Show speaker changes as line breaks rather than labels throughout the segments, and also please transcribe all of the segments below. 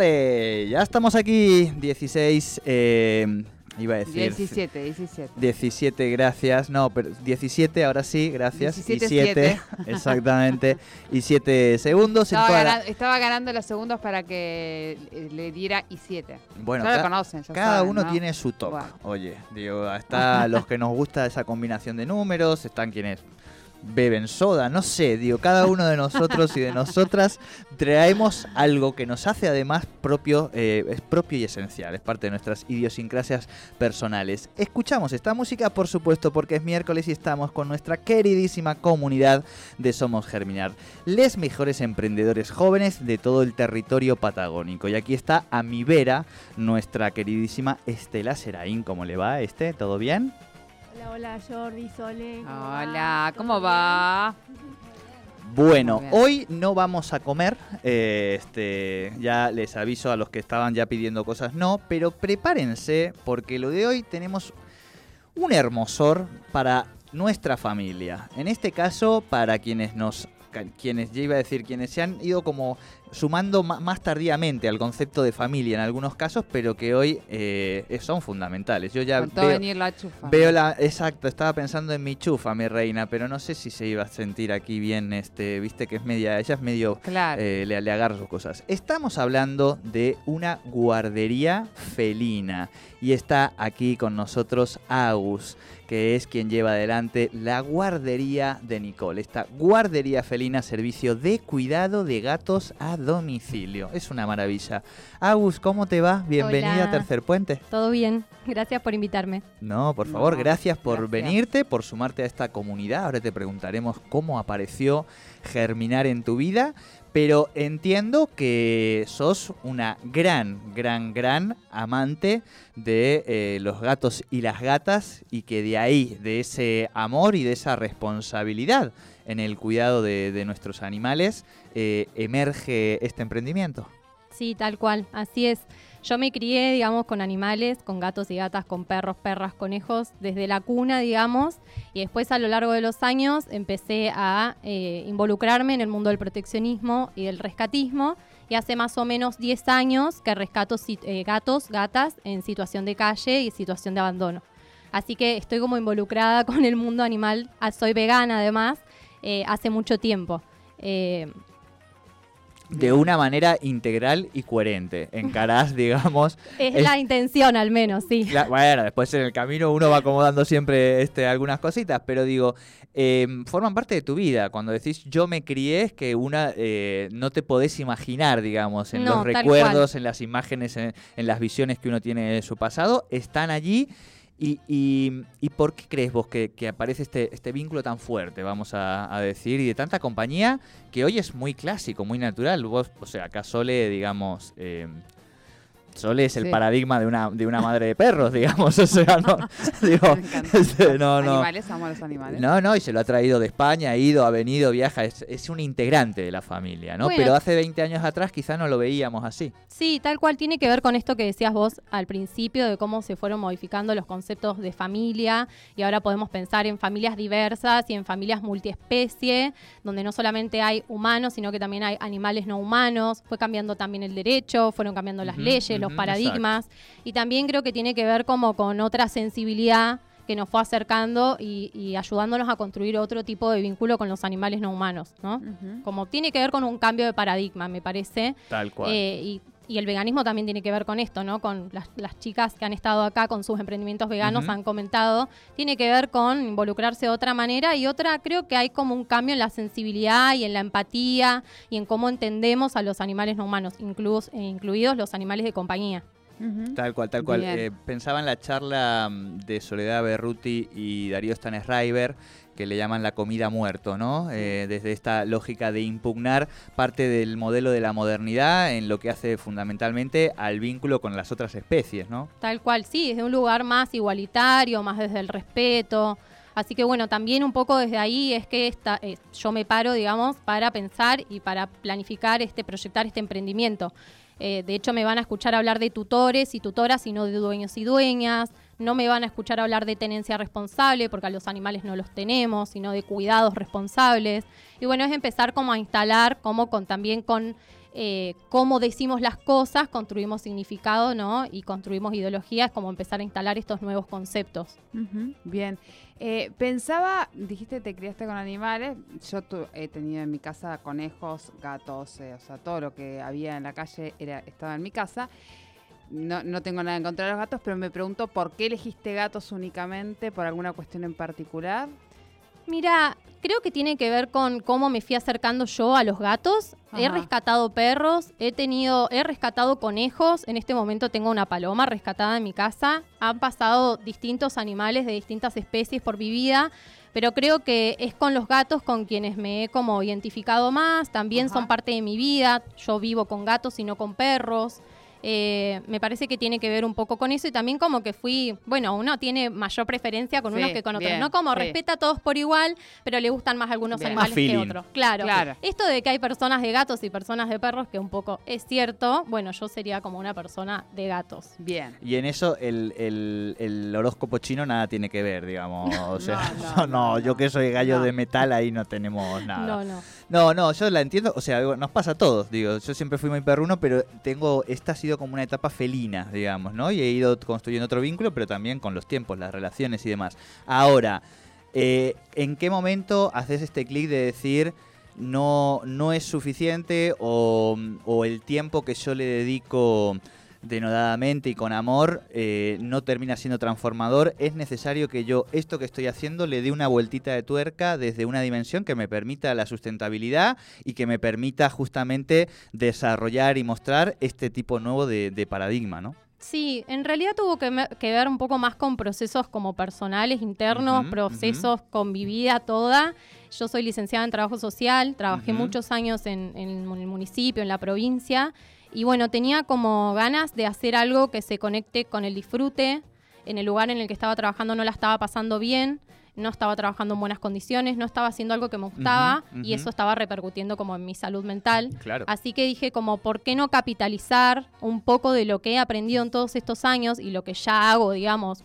Ole, ya estamos aquí, 16, eh, iba a decir...
17, 17.
17, gracias. No, pero 17, ahora sí, gracias.
17,
y 7, exactamente. Y 7 segundos.
Estaba,
toda la-
gana- estaba ganando los segundos para que eh, le diera y 7.
Bueno,
ya lo
ca-
conocen, ya
cada
saben,
uno
¿no?
tiene su toque.
Bueno.
Oye, digo, está los que nos gusta esa combinación de números, están quienes beben soda, no sé, digo, cada uno de nosotros y de nosotras traemos algo que nos hace además propio, eh, es propio y esencial, es parte de nuestras idiosincrasias personales. Escuchamos esta música, por supuesto, porque es miércoles y estamos con nuestra queridísima comunidad de Somos Germinar, les mejores emprendedores jóvenes de todo el territorio patagónico. Y aquí está a mi vera nuestra queridísima Estela Seraín. ¿Cómo le va, este? ¿Todo bien?
Hola, hola Jordi, Sole.
Hola,
¿Todo
¿cómo va?
Bueno, hoy no vamos a comer. eh, este, ya les aviso a los que estaban ya pidiendo cosas, no, pero prepárense porque lo de hoy tenemos un hermosor para nuestra familia. En este caso, para quienes nos quienes ya iba a decir quienes se han ido como sumando ma- más tardíamente al concepto de familia en algunos casos, pero que hoy eh, son fundamentales. Yo ya veo,
venir la chufa.
Veo la, exacto, estaba pensando en mi chufa, mi reina, pero no sé si se iba a sentir aquí bien, este, viste que es media, ella es medio,
Claro.
eh, le, le agarra sus cosas. Estamos hablando de una guardería felina y está aquí con nosotros Agus, que es quien lleva adelante la guardería de Nicole, esta guardería felina, servicio de cuidado de gatos a domicilio. Es una maravilla. Agus, ¿cómo te va? Bienvenida a. Tercer Puente.
Todo bien, gracias por invitarme.
No, por favor,
No,
gracias por
gracias.
venirte, por sumarte a esta comunidad. Ahora te preguntaremos cómo apareció germinar en tu vida, pero entiendo que sos una gran, gran, gran amante de eh, los gatos y las gatas y que de ahí, de ese amor y de esa responsabilidad en el cuidado de, nuestros animales, eh, emerge este emprendimiento.
Sí, tal cual, así es. Yo me crié, digamos, con animales, con gatos y gatas, con perros, perras, conejos, desde la cuna, digamos, y después a lo largo de los años empecé a eh, involucrarme en el mundo del proteccionismo y del rescatismo, y hace más o menos 10 años que rescato eh, gatos, gatas en situación de calle y situación de abandono. Así que estoy como involucrada con el mundo animal, Ah, soy vegana además, eh, hace mucho tiempo.
De una manera integral y coherente. Encarás, digamos,
Es,
Es-
la intención, al menos, sí.
Bueno, después en el camino uno va acomodando siempre este, algunas cositas, pero digo, eh, forman parte de tu vida. Cuando decís yo me crié, es que una eh, no te podés imaginar, digamos, en
No,
los recuerdos, en las imágenes, en, en las visiones que uno tiene de su pasado, están allí. Y, y- y por qué crees vos que, aparece este, este vínculo tan fuerte, vamos a, a decir, y de tanta compañía que hoy es muy clásico, muy natural? Vos, o sea, acá Sole, digamos, eh, Sole es el
Sí.
paradigma de una, de una madre de perros, digamos. O sea, no. digo,
Me encanta.
este, no, no.
Animales, amo a los animales.
No, no, y se lo ha traído de España, ha ido, ha venido, viaja, es, es un integrante de la familia, ¿no?
Bueno.
Pero hace 20 años atrás quizá no lo veíamos así.
Sí, tal cual tiene que ver con esto que decías vos al principio de cómo se fueron modificando los conceptos de familia y ahora podemos pensar en familias diversas y en familias multiespecie, donde no solamente hay humanos, sino que también hay animales no humanos. Fue cambiando también el derecho, fueron cambiando las leyes, los paradigmas y también creo que tiene que ver como con otra sensibilidad que nos fue acercando y, y ayudándonos a construir otro tipo de vínculo con los animales no humanos, ¿no? Como tiene que ver con un cambio de paradigma, me parece.
Tal cual.
Eh, y, y el veganismo también tiene que ver con esto, ¿no? Con las, las chicas que han estado acá con sus emprendimientos veganos han comentado. Tiene que ver con involucrarse de otra manera y otra, creo que hay como un cambio en la sensibilidad y en la empatía y en cómo entendemos a los animales no humanos, incluidos, eh, incluidos los animales de compañía.
Tal cual, tal cual. Eh, pensaba en la charla mm, de Soledad Berruti y Darío Stanesriver, que le llaman la comida muerto, ¿no? Eh, desde esta lógica de impugnar parte del modelo de la modernidad en lo que hace fundamentalmente al vínculo con las otras especies, ¿no?
Tal cual, sí, desde un lugar más igualitario, más desde el respeto. Así que bueno, también un poco desde ahí es que esta, eh, yo me paro, digamos, para pensar y para planificar, este, proyectar este emprendimiento. Eh, de hecho, me van a escuchar hablar de tutores y tutoras y no de dueños y dueñas. No me van a escuchar hablar de tenencia responsable, porque a los animales no los tenemos, sino de cuidados responsables. Y bueno, es empezar como a instalar, como con también con eh, cómo decimos las cosas, construimos significado, ¿no? Y construimos ideologías, como empezar a instalar estos nuevos conceptos.
Bien. Eh, pensaba, dijiste te criaste con animales. Yo tu- he tenido en mi casa conejos, gatos, eh, o sea, todo lo que había en la calle era, estaba en mi casa. No, no tengo nada en contra de los gatos, pero me pregunto por qué elegiste gatos únicamente, por alguna cuestión en particular.
Mira, creo que tiene que ver con cómo me fui acercando yo a los gatos. He rescatado perros, he tenido, he rescatado conejos. En este momento tengo una paloma rescatada en mi casa. Han pasado distintos animales de distintas especies por mi vida. Pero creo que es con los gatos con quienes me he como identificado más. También
Ajá.
son parte de mi vida. Yo vivo con gatos y no con perros. Eh, me parece que tiene que ver un poco con eso y también como que fui, bueno, uno tiene mayor preferencia con
Sí,
unos que con otros,
bien,
no como
sí.
respeta a todos por igual, pero le gustan más algunos
Bien.
animales
Más
que otros. Claro.
Claro.
Esto de que hay personas de gatos y personas de perros, que un poco es cierto, bueno, yo sería como una persona de gatos.
Bien.
Y en eso el, el- el horóscopo chino nada tiene que ver, digamos. O sea,
no,
no,
no,
yo
no.
que soy gallo
No.
de metal ahí no tenemos nada.
No, no.
No, no, yo la entiendo, o sea, nos pasa a todos, digo, yo siempre fui muy perruno, pero tengo, esta ha sido como una etapa felina, digamos, ¿no? Y he ido construyendo otro vínculo, pero también con los tiempos, las relaciones y demás. Ahora, eh, ¿en qué momento haces este clic de decir no, no es suficiente o, o el tiempo que yo le dedico denodadamente y con amor eh, no termina siendo transformador, es necesario que yo esto que estoy haciendo le dé una vueltita de tuerca desde una dimensión que me permita la sustentabilidad y que me permita justamente desarrollar y mostrar este tipo nuevo de, de paradigma, ¿no?
Sí, en realidad tuvo que, me- que ver un poco más con procesos como personales, internos, procesos con mi vida toda. Yo soy licenciada en trabajo social, trabajé muchos años en, en el municipio, en la provincia, y bueno, tenía como ganas de hacer algo que se conecte con el disfrute. En el lugar en el que estaba trabajando no la estaba pasando bien, no estaba trabajando en buenas condiciones, no estaba haciendo algo que me gustaba y eso estaba repercutiendo como en mi salud mental.
Claro.
Así que dije como, ¿por qué no capitalizar un poco de lo que he aprendido en todos estos años y lo que ya hago, digamos,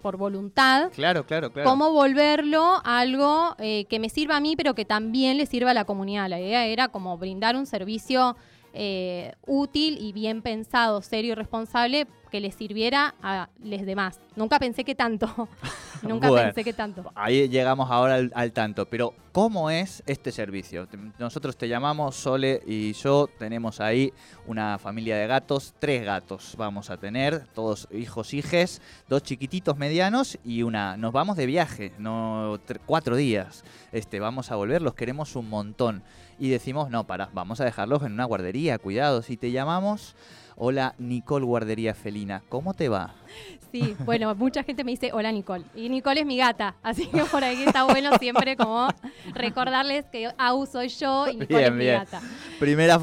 por voluntad?
Claro, claro, claro.
¿Cómo volverlo algo eh, que me sirva a mí, pero que también le sirva a la comunidad? La idea era como brindar un servicio eh, útil y bien pensado, serio y responsable que le sirviera a los demás. Nunca pensé que tanto. Nunca
Bueno.
pensé que tanto.
Ahí llegamos ahora al, al tanto, pero ¿cómo es este servicio? Nosotros te llamamos, Sole y yo tenemos ahí una familia de gatos, tres gatos vamos a tener, todos hijos, hijes, dos chiquititos medianos y una. Nos vamos de viaje, no tr- cuatro días. Este, vamos a volver, los queremos un montón. Y decimos, no, para, vamos a dejarlos en una guardería, cuidado, si te llamamos. Hola, Nicole Guardería Felina, ¿cómo te va?
Sí, bueno, mucha gente me dice hola Nicole. Y Nicole es mi gata, así que por aquí está bueno siempre como recordarles que Au soy yo y Nicole es mi gata.
Primera,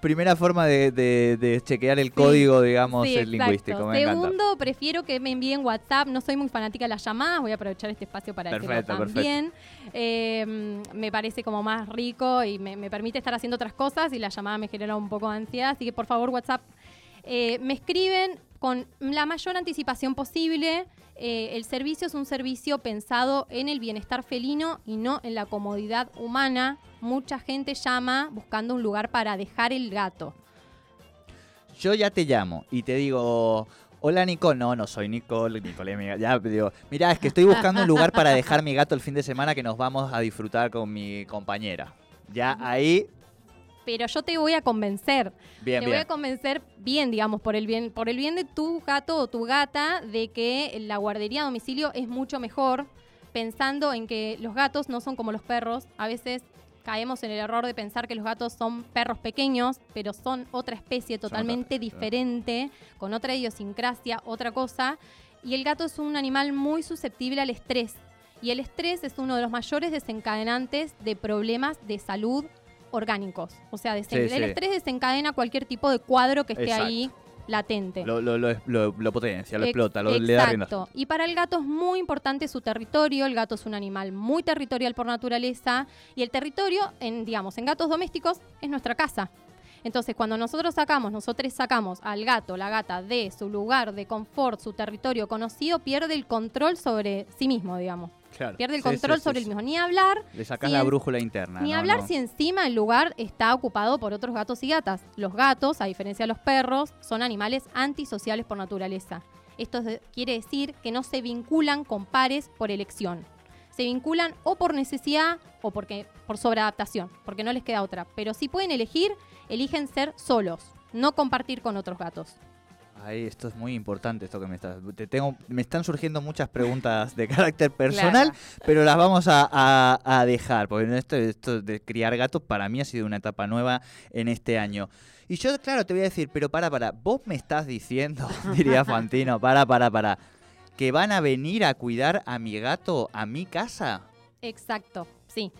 primera forma de, chequear el código, digamos, el lingüístico.
Segundo, prefiero que me envíen WhatsApp. No soy muy fanática de las llamadas, voy a aprovechar este espacio para decirlo también. Em, me parece como más rico y me, me permite estar haciendo otras cosas y la llamada me genera un poco de ansiedad. Así que por favor, WhatsApp eh, me escriben con la mayor anticipación posible. Eh, el servicio es un servicio pensado en el bienestar felino y no en la comodidad humana. Mucha gente llama buscando un lugar para dejar el gato.
Yo ya te llamo y te digo, Hola Nicole, no, no soy Nicole, Nicole es mi Ya digo, mira, es que estoy buscando un lugar para dejar mi gato el fin de semana que nos vamos a disfrutar con mi compañera. Ya ahí
pero yo te voy a convencer. te voy a convencer bien, digamos, por el bien, por el bien de tu gato o tu gata, de que la guardería a domicilio es mucho mejor, pensando en que los gatos no son como los perros. A veces caemos en el error de pensar que los gatos son perros pequeños, pero son otra especie totalmente diferente, con otra idiosincrasia, otra cosa. Y el gato es un animal muy susceptible al estrés. Y el estrés es uno de los mayores desencadenantes de problemas de salud orgánicos. O sea, el estrés desencadena cualquier tipo de cuadro que esté ahí latente.
Lo, lo, lo, potencia, lo explota, lo,
le da Exacto. Y para el gato es muy importante su territorio. El gato es un animal muy territorial por naturaleza. Y el territorio, en, digamos, en gatos domésticos, es nuestra casa. Entonces, cuando nosotros sacamos, nosotros sacamos al gato, la gata, de su lugar de confort, su territorio conocido, pierde el control sobre sí mismo, digamos. Pierde el control sobre el mismo. Ni hablar.
Le sacas la brújula interna.
Ni hablar si encima el lugar está ocupado por otros gatos y gatas. Los gatos, a diferencia de los perros, son animales antisociales por naturaleza. Esto quiere decir que no se vinculan con pares por elección. Se vinculan o por necesidad o porque, por sobreadaptación, porque no les queda otra. Pero si pueden elegir, eligen ser solos, no compartir con otros gatos.
Ay, esto es muy importante esto que me estás. Te tengo, me están surgiendo muchas preguntas de carácter personal, pero las vamos a, dejar, porque esto, esto de criar gatos para mí ha sido una etapa nueva en este año. Y yo, claro, te voy a decir, pero para, para, vos me estás diciendo, diría Fantino, para, para, para, que van a venir a cuidar a mi gato a mi casa.
Exacto, sí.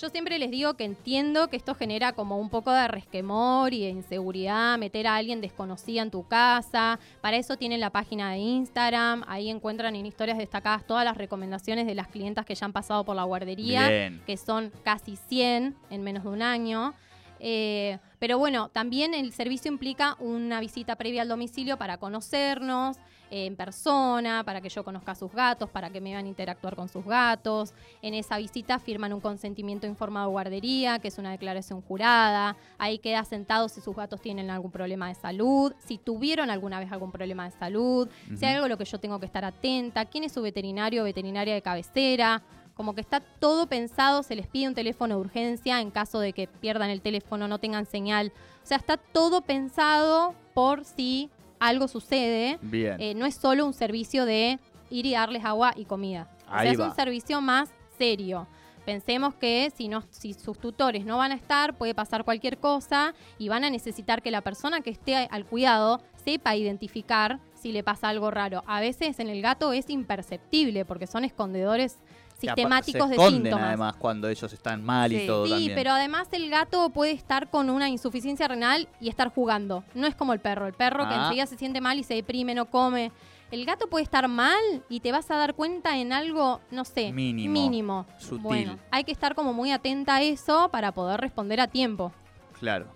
Yo siempre les digo que entiendo que esto genera como un poco de resquemor y de inseguridad, meter a alguien desconocida en tu casa. Para eso tienen la página de Instagram, ahí encuentran en historias destacadas todas las recomendaciones de las clientas que ya han pasado por la guardería, que son casi 100 en menos de un año. Eh, pero bueno, también el servicio implica una visita previa al domicilio para conocernos eh, en persona, para que yo conozca a sus gatos, para que me vean interactuar con sus gatos. En esa visita firman un consentimiento informado guardería, que es una declaración jurada. Ahí queda sentado si sus gatos tienen algún problema de salud, si tuvieron alguna vez algún problema de salud, si hay algo a lo que yo tengo que estar atenta, quién es su veterinario o veterinaria de cabecera como que está todo pensado, se les pide un teléfono de urgencia en caso de que pierdan el teléfono, no tengan señal. O sea, está todo pensado por si algo sucede.
Bien.
Eh, no es solo un servicio de ir y darles agua y comida. o sea, es un servicio más serio. Pensemos que si, no, si sus tutores no van a estar, puede pasar cualquier cosa y van a necesitar que la persona que esté al cuidado sepa identificar si le pasa algo raro. A veces en el gato es imperceptible porque son escondedores sistemáticos
se
de síntomas.
además cuando ellos están mal y todo.
Sí, pero además el gato puede estar con una insuficiencia renal y estar jugando. No es como el perro. El perro que ah. enseguida se siente mal y se deprime, no come. El gato puede estar mal y te vas a dar cuenta en algo, no sé,
mínimo.
mínimo.
Sutil.
Bueno, hay que estar como muy atenta a eso para poder responder a tiempo.
Claro.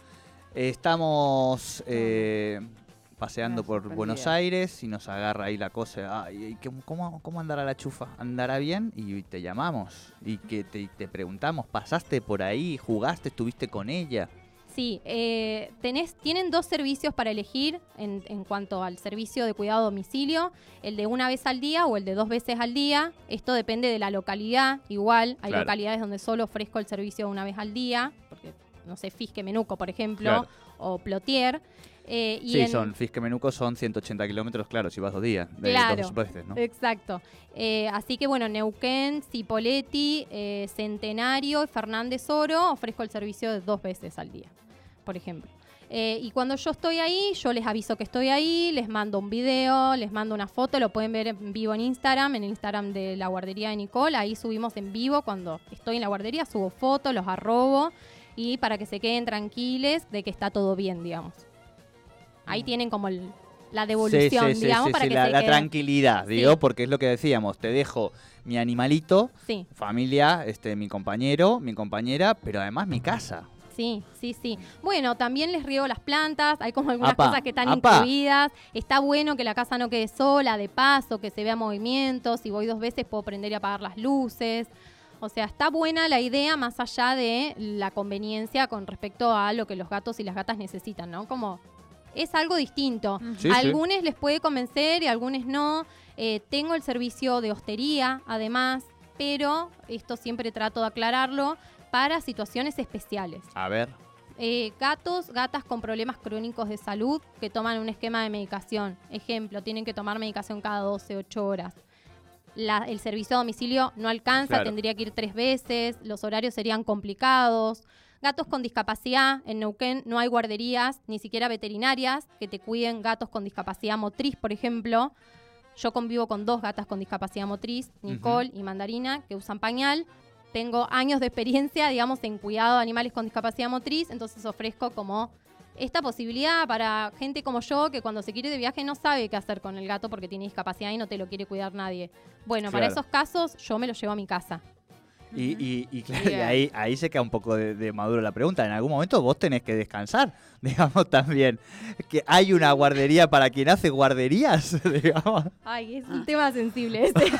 Estamos eh, paseando por Buenos Aires y nos agarra ahí la cosa. Ay, ¿cómo, ¿Cómo andará la chufa? ¿Andará bien? Y te llamamos y que te, preguntamos, ¿pasaste por ahí? ¿Jugaste? ¿Estuviste con ella?
Sí, eh, tenés, tienen dos servicios para elegir en, cuanto al servicio de cuidado a domicilio, el de una vez al día o el de dos veces al día. Esto depende de la localidad, igual, hay localidades donde solo ofrezco el servicio una vez al día, porque no sé, Fisque Menuco, por ejemplo, o Plotier.
Eh, sí, son, Fisque Menuco son 180 kilómetros, claro, si vas dos días, de claro, veces, ¿no?
Exacto. Eh, así que bueno, Neuquén, Cipoletti, eh, Centenario Fernández Oro ofrezco el servicio de dos veces al día, por ejemplo. Y cuando yo estoy ahí, yo les aviso que estoy ahí, les mando un video, les mando una foto, lo pueden ver en vivo en Instagram, en el Instagram de la guardería de Nicole. Ahí subimos en vivo cuando estoy en la guardería, subo fotos, los arrobo y para que se queden tranquiles de que está todo bien, digamos. Ahí tienen como el- la devolución,
Sí, sí,
digamos,
sí,
para que
la,
se
la tranquilidad, digo, porque es lo que decíamos, te dejo mi animalito, familia, este, mi compañero, mi compañera, pero además mi casa.
Sí, sí, sí. Bueno, también les riego las plantas, hay como algunas
Apa,
cosas que están
apa.
incluidas. Está bueno que la casa no quede sola, de paso, que se vea movimiento. Si voy dos veces puedo prender y apagar las luces. O sea, está buena la idea más allá de la conveniencia con respecto a lo que los gatos y las gatas necesitan, ¿no? Como es algo distinto.
Sí,
a
sí.
algunos les puede convencer y a algunos no. Eh, tengo el servicio de hostería, además, pero esto siempre trato de aclararlo para situaciones especiales.
A ver.
Eh, gatos, gatas con problemas crónicos de salud que toman un esquema de medicación. Ejemplo, tienen que tomar medicación cada 12, 8 horas. La- el servicio a domicilio no alcanza,
Claro.
tendría que ir tres veces, los horarios serían complicados. Gatos con discapacidad, en Neuquén no hay guarderías, ni siquiera veterinarias, que te cuiden gatos con discapacidad motriz, por ejemplo. Yo convivo con dos gatas con discapacidad motriz, Nicole y Mandarina, que usan pañal. Tengo años de experiencia, digamos, en cuidado de animales con discapacidad motriz, entonces ofrezco como esta posibilidad para gente como yo que cuando se quiere de viaje no sabe qué hacer con el gato porque tiene discapacidad y no te lo quiere cuidar nadie. Bueno, para esos casos yo me lo llevo a mi casa.
Y, y, y claro, y ahí, ahí se queda un poco de, de maduro la pregunta. En algún momento vos tenés que descansar, digamos también. Que hay una guardería para quien hace guarderías, digamos.
Ay, es un tema sensible este.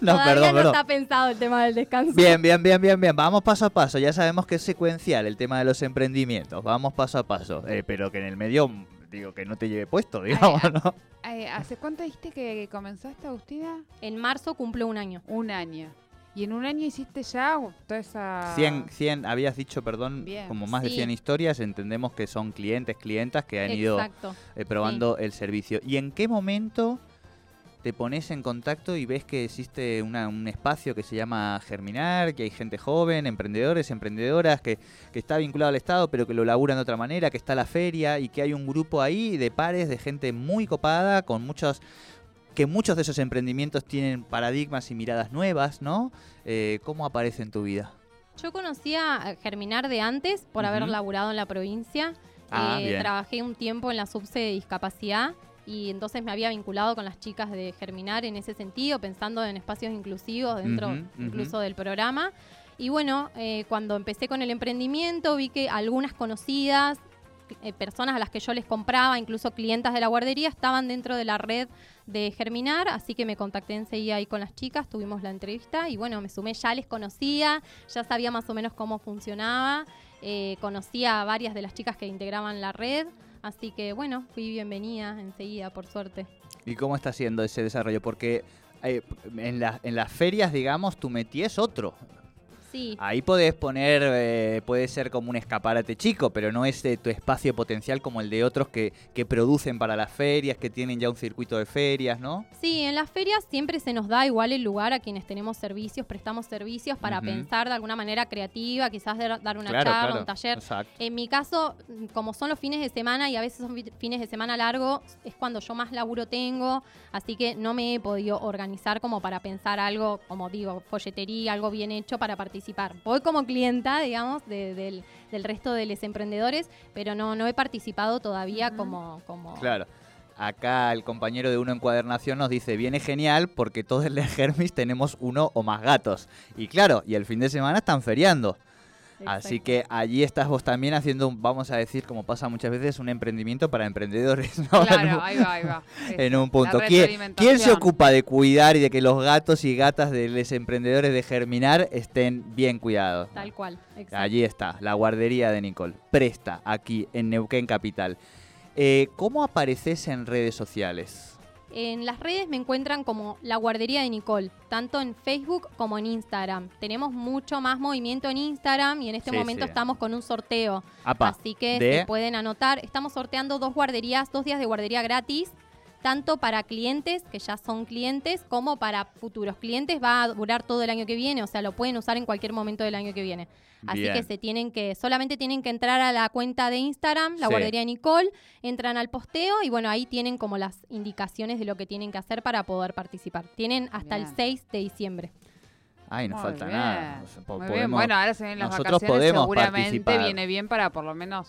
No,
Todavía
perdón,
no
perdón.
está pensado el tema del descanso.
Bien, bien, bien, bien, bien. Vamos paso a paso. Ya sabemos que es secuencial el tema de los emprendimientos. Vamos paso a paso. Eh, pero que en el medio, digo, que no te lleve puesto, digamos, ¿no?
Eh, ¿Hace cuánto dijiste que comenzaste, Agustina?
En marzo cumplo un año.
Un año. Y en un año hiciste ya toda esa...
100, 100, habías dicho, perdón,
Bien.
como más de
Sí.
100 historias. Entendemos que son clientes, clientas que han ido eh, probando el servicio. ¿Y en qué momento te pones en contacto y ves que existe una- un espacio que se llama Germinar, que hay gente joven, emprendedores, emprendedoras, que, que está vinculado al Estado, pero que lo laburan de otra manera, que está la feria y que hay un grupo ahí de pares, de gente muy copada, con muchos que muchos de esos emprendimientos tienen paradigmas y miradas nuevas, ¿no? Eh, ¿Cómo aparece en tu vida?
Yo conocía a Germinar de antes por haber laburado en la provincia.
Ah,
Eh, trabajé un tiempo en la subse de discapacidad y entonces me había vinculado con las chicas de Germinar en ese sentido, pensando en espacios inclusivos dentro incluso del programa. Y bueno, eh, cuando empecé con el emprendimiento vi que algunas conocidas, eh, personas a las que yo les compraba, incluso clientas de la guardería, estaban dentro de la red de Germinar, así que me contacté enseguida ahí con las chicas, tuvimos la entrevista y bueno, me sumé, ya les conocía, ya sabía más o menos cómo funcionaba, eh, conocía a varias de las chicas que integraban la red, así que bueno, fui bienvenida enseguida, por suerte.
¿Y cómo está siendo ese desarrollo? Porque eh, en, en las ferias, digamos, tu metí es otro.
Sí,
Ahí podés poner, eh, puede ser como un escaparate chico, pero no es de tu espacio potencial como el de otros que, que producen para las ferias, que tienen ya un circuito de ferias, ¿no?
Sí, en las ferias siempre se nos da igual el lugar a quienes tenemos servicios, prestamos servicios para pensar de alguna manera creativa, quizás dar dar una
Claro,
charla,
claro.
un taller.
Exacto.
En mi caso, como son los fines de semana y a veces son fi- fines de semana largos, es cuando yo más laburo tengo, así que no me he podido organizar como para pensar algo, como digo, folletería, algo bien hecho para participar. Voy como clienta, digamos, de- del, del resto de los emprendedores, pero no, no he participado todavía como, como...
Claro. Acá el compañero de Uno Encuadernación nos dice, viene genial porque todos en el Hermis tenemos uno o más gatos. Y claro, y el fin de semana están feriando. Así que allí estás vos también haciendo, un- vamos a decir, como pasa muchas veces, un emprendimiento para emprendedores. ¿no?
Claro, ahí va, ahí va.
en un punto. ¿Quién, quién se ocupa de cuidar y de que los gatos y gatas de los emprendedores de Germinar estén bien cuidados?
Tal cual, exacto.
Allí está, la guardería de Nicole. Presta, aquí en Neuquén Capital. Eh, ¿Cómo apareces en redes sociales?
En las redes me encuentran como la guardería de Nicole, tanto en Facebook como en Instagram. Tenemos mucho más movimiento en Instagram y en este
Sí,
momento
sí.
estamos con un sorteo.
Apa,
Así que
de-
se pueden anotar. Estamos sorteando dos guarderías, dos días de guardería gratis tanto para clientes que ya son clientes como para futuros clientes. Va a durar todo el año que viene, o sea, lo pueden usar en cualquier momento del año que viene. Así
Bien.
que se tienen que, solamente tienen que entrar a la cuenta de Instagram, la
Sí.
guardería de Nicole, entran al posteo y bueno, ahí tienen como las indicaciones de lo que tienen que hacer para poder participar. Tienen hasta el
Bien.
6 de diciembre.
Ay, no
Muy
falta
bien,
nada.
Muy bien.
podemos-
Bueno, ahora se ven las
nosotros
vacaciones,
podemos
seguramente
participar.
viene bien para por lo menos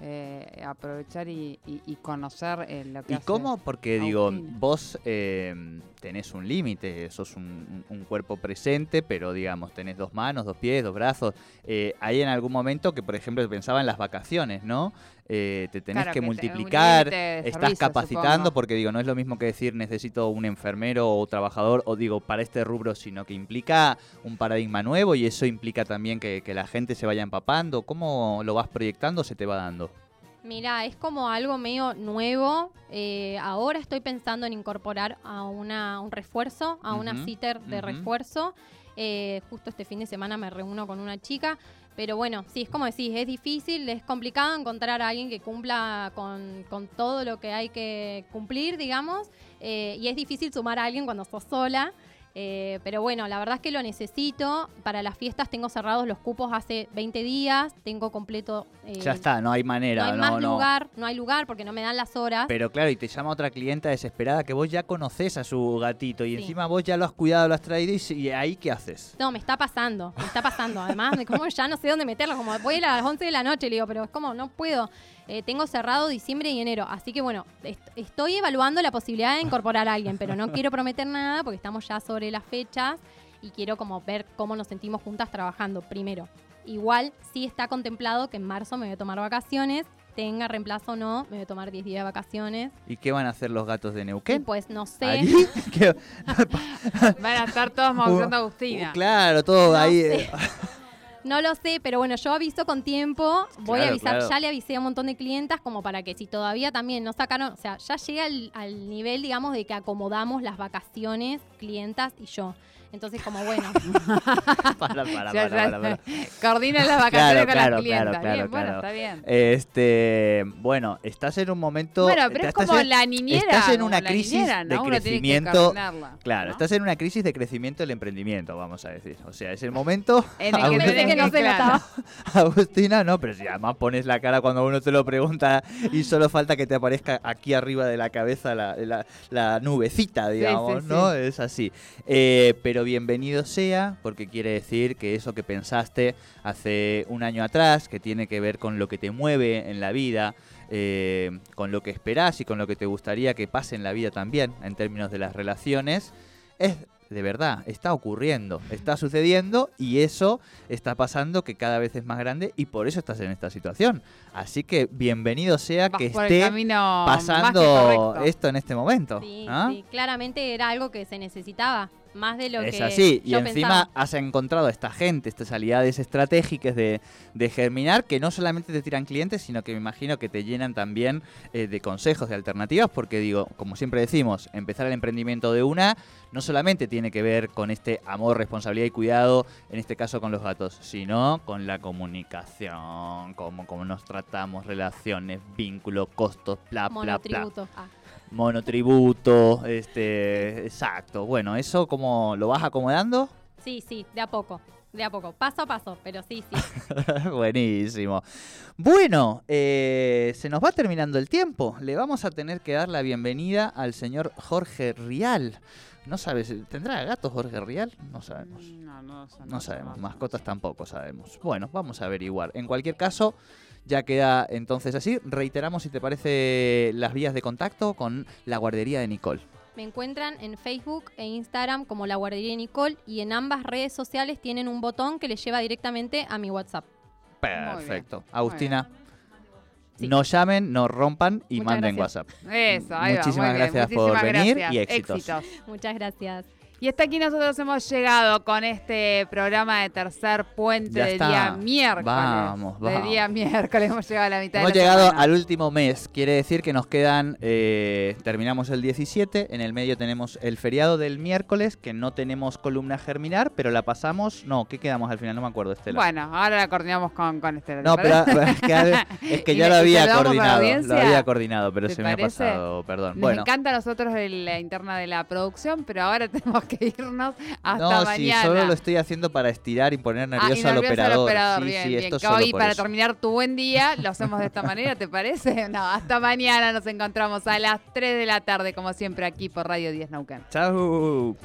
eh, aprovechar y, y- y conocer eh, lo que
¿Y
hace
cómo? Porque digo, vos eh, tenés un límite, sos un, un cuerpo presente, pero digamos, tenés dos manos, dos pies, dos brazos. Eh, hay en algún momento que, por ejemplo, pensaba en las vacaciones, ¿no? Eh, te tenés
Claro,
que multiplicar, estás capacitando,
supongo.
porque digo, no es lo mismo que decir necesito un enfermero o trabajador, o digo, para este rubro, sino que implica un paradigma nuevo y eso implica también que, que la gente se vaya empapando. ¿Cómo lo vas proyectando o se te va dando?
Mira, es como algo medio nuevo. Eh, ahora estoy pensando en incorporar a una, un refuerzo, a una sitter de refuerzo. Eh, justo este fin de semana me reúno con una chica. Pero bueno, sí, es como decís, es difícil, es complicado encontrar a alguien que cumpla con, con todo lo que hay que cumplir, digamos. eh, y es difícil sumar a alguien cuando sos sola. Eh, pero bueno, la verdad es que lo necesito. Para las fiestas tengo cerrados los cupos hace 20 días. Tengo completo. eh,
Ya está, no hay manera.
no hay
no,
más
no.
lugar, no hay lugar porque no me dan las horas.
Pero claro, y te llama otra clienta desesperada que vos ya conocés a su gatito y
Sí.
encima vos ya lo has cuidado, lo has traído y, ahí qué haces.
No, me está pasando, me está pasando. Además, de como ya no sé dónde meterlo, como voy a ir a las 11 de la noche, le digo, pero es como, no puedo. Eh, tengo cerrado diciembre y enero, así que bueno, est- estoy evaluando la posibilidad de incorporar a alguien, pero no quiero prometer nada porque estamos ya sobre las fechas y quiero como ver cómo nos sentimos juntas trabajando primero. Igual sí está contemplado que en marzo me voy a tomar vacaciones, tenga reemplazo o no, me voy a tomar 10 días de vacaciones.
¿Y qué van a hacer los gatos de
Y
Neuquén?
pues no sé.
¿Allí? ¿Qué-
Van a estar todos maullando a Agustina.
Uh, claro, todo
No
ahí.
No lo sé, pero bueno, yo aviso con tiempo. Voy
Claro,
a avisar,
claro.
ya le avisé a un montón de clientas como para que si todavía también no sacaron, o sea, ya llega al, al nivel, digamos, de que acomodamos las vacaciones, clientas y yo. Entonces, como bueno,
para, para, para, para, para.
Coordina las vacaciones
Claro,
con
claro,
las clientas.
claro, claro,
bien, bueno,
claro.
está bien.
Este, bueno, estás en un momento.
Bueno, pero es
estás
como
en-
la niñera.
Estás en una crisis
niñera,
de
¿no? Que
crecimiento. Claro,
¿no?
estás en una crisis de crecimiento del emprendimiento, vamos a decir. O sea, es el momento.
En el que
pensé que no se
claro.
Agustina, no, pero si además pones la cara cuando uno te lo pregunta y solo falta que te aparezca aquí arriba de la cabeza la, la- la nubecita, digamos,
sí,
¿no?
sí.
Es así. Eh, pero bienvenido sea, porque quiere decir que eso que pensaste hace un año atrás, que tiene que ver con lo que te mueve en la vida, eh, con lo que esperás y con lo que te gustaría que pase en la vida también, en términos de las relaciones, es de verdad, está ocurriendo, está sucediendo y eso está pasando que cada vez es más grande y por eso estás en esta situación. Así que bienvenido sea
Vas
que esté
que
pasando esto en este momento.
sí,
¿ah?
sí, claramente era algo que se necesitaba, más de lo
Es
que
así, y encima has encontrado a esta gente, estas aliadas estratégicas de, de germinar, que no solamente te tiran clientes, sino que me imagino que te llenan también eh, de consejos, de alternativas, porque digo, como siempre decimos, empezar el emprendimiento de una no solamente tiene que ver con este amor, responsabilidad y cuidado, en este caso con los gatos, sino con la comunicación, cómo, cómo nos tratamos, relaciones, vínculos, costos, bla, bla, bla.
Ah,
monotributo, este, exacto. Bueno, eso como lo vas acomodando,
sí, sí, de a poco, de a poco, paso a paso, pero sí, sí.
buenísimo. Bueno, eh, se nos va terminando el tiempo. Le vamos a tener que dar la bienvenida al señor Jorge Rial. No sabes, ¿tendrá gato Jorge Rial? No sabemos.
No, no, eso
No sabemos,
no.
mascotas tampoco sabemos. Bueno, vamos a averiguar. En cualquier caso, ya queda entonces así. Reiteramos, si te parece, las vías de contacto con la guardería de Nicole.
Me encuentran en Facebook e Instagram como La Guardería de Nicole y en ambas redes sociales tienen un botón que les lleva directamente a mi WhatsApp.
Perfecto. Agustina,
Sí.
no llamen, no rompan y
Muchas
manden
gracias.
WhatsApp.
Eso, ahí
Muchísimas gracias por
muchísimas
venir
gracias.
y éxitos.
Muchas gracias.
Y hasta aquí nosotros hemos llegado con este programa de tercer puente
Ya
de
está.
día miércoles.
Vamos,
De
vamos.
día miércoles hemos llegado a la mitad
Hemos
de la
llegado
semana.
al último mes, quiere decir que nos quedan, eh, terminamos el 17, en el medio tenemos el feriado del miércoles, que no tenemos columna germinar, pero la pasamos, no, ¿qué quedamos al final? No me acuerdo, Estela.
Bueno, ahora la coordinamos con, con este. ¿te
no, pero es que, es que
¿Y
ya lo había coordinado, lo había coordinado, pero
¿Te
se me ha pasado, perdón.
Nos
bueno,
encanta a nosotros la interna de la producción, pero ahora tenemos que irnos hasta
no, sí,
mañana.
solo lo estoy haciendo para estirar y poner
Ah, y
nervioso al operador.
operador,
Sí,
bien,
sí,
bien.
esto
Que
solo
hoy, para
eso.
terminar tu buen día, lo hacemos de esta manera, ¿te parece? No, hasta mañana nos encontramos a las 3 de la tarde, como siempre, aquí por Radio 10 Naucan.
Chau.